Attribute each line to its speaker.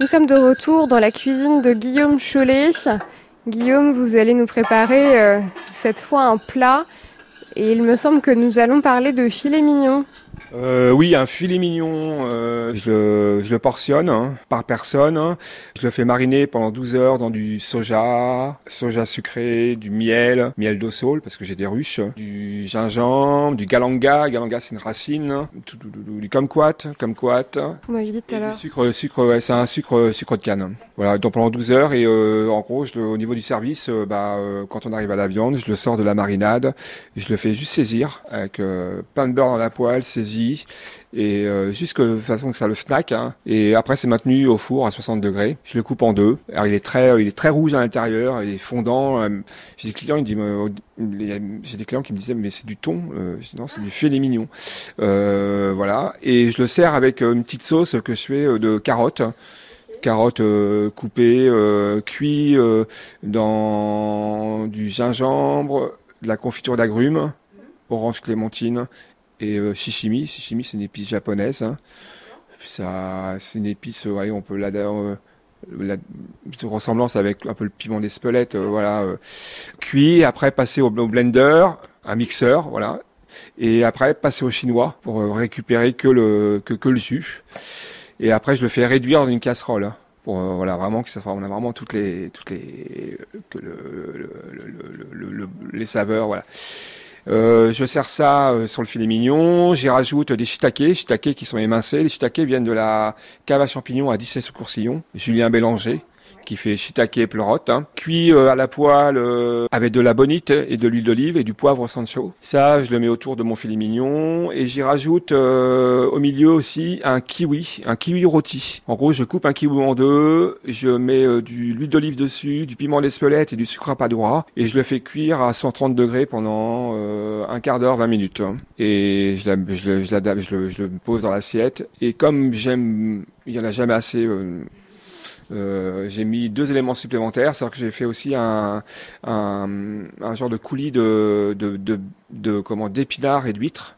Speaker 1: Nous sommes de retour dans la cuisine de Guillaume Cholet. Guillaume, vous allez nous préparer euh, cette fois un plat et il me semble que nous allons parler de filet mignon.
Speaker 2: Euh, oui, un filet mignon, euh, je, le, je, le, portionne hein, par personne. Hein. Je le fais mariner pendant 12 heures dans du soja, soja sucré, du miel, miel d'eau parce que j'ai des ruches, du gingembre, du galanga. Galanga, c'est une racine. Du kumquat, kumquat.
Speaker 1: Vous m'avez dit tout à l'heure.
Speaker 2: Sucre, sucre, ouais, c'est un sucre, sucre de canne. Voilà, donc pendant 12 heures et euh, en gros, je, au niveau du service, bah, quand on arrive à la viande, je le sors de la marinade, je le fais juste saisir avec plein de beurre dans la poêle, saisir et euh, juste de façon que ça le snack. Hein. Et après c'est maintenu au four à 60 degrés. Je le coupe en deux. Alors il est très, il est très rouge à l'intérieur, il est fondant. Euh, j'ai des clients, j'ai des clients qui me disaient mais c'est du thon. Euh, non c'est du filet mignon. Euh, voilà. Et je le sers avec une petite sauce que je fais de carottes carottes coupées, euh, cuites dans du gingembre, de la confiture d'agrumes, orange clémentine et euh, shishimi. Shishimi, c'est une épice japonaise. Hein. Ça, c'est une épice, euh, on peut la, euh, la ressemblance avec un peu le piment d'Espelette, euh, voilà, cuit, après passer au, blender, un mixeur, voilà, et après passer au chinois pour récupérer que le que, que le jus. Et après, je le fais réduire dans une casserole. Hein, pour voilà vraiment que ça on a vraiment toutes les toutes les les saveurs voilà euh, je sers ça euh, sur le filet mignon. J'y rajoute des shiitake, shiitake qui sont émincés. Les shiitake viennent de la cave à champignons à 17 sous Coursillon. Julien Bélanger qui fait shiitake pleurote, hein. cuit euh, à la poêle euh, avec de la bonite et de l'huile d'olive et du poivre sancho. Ça, je le mets autour de mon filet mignon et j'y rajoute euh, au milieu aussi un kiwi, un kiwi rôti. En gros, je coupe un kiwi en deux, je mets de l'huile d'olive dessus, du piment d'Espelette et du sucre à padoura et je le fais cuire à 130 degrés pendant un quart d'heure, 20 minutes. Et je, la, je, le, pose dans l'assiette et comme j'aime, il y en a jamais assez euh, j'ai mis deux éléments supplémentaires, c'est-à-dire que j'ai fait aussi un, un, genre de coulis de, de, de, de comment d'épinards et d'huîtres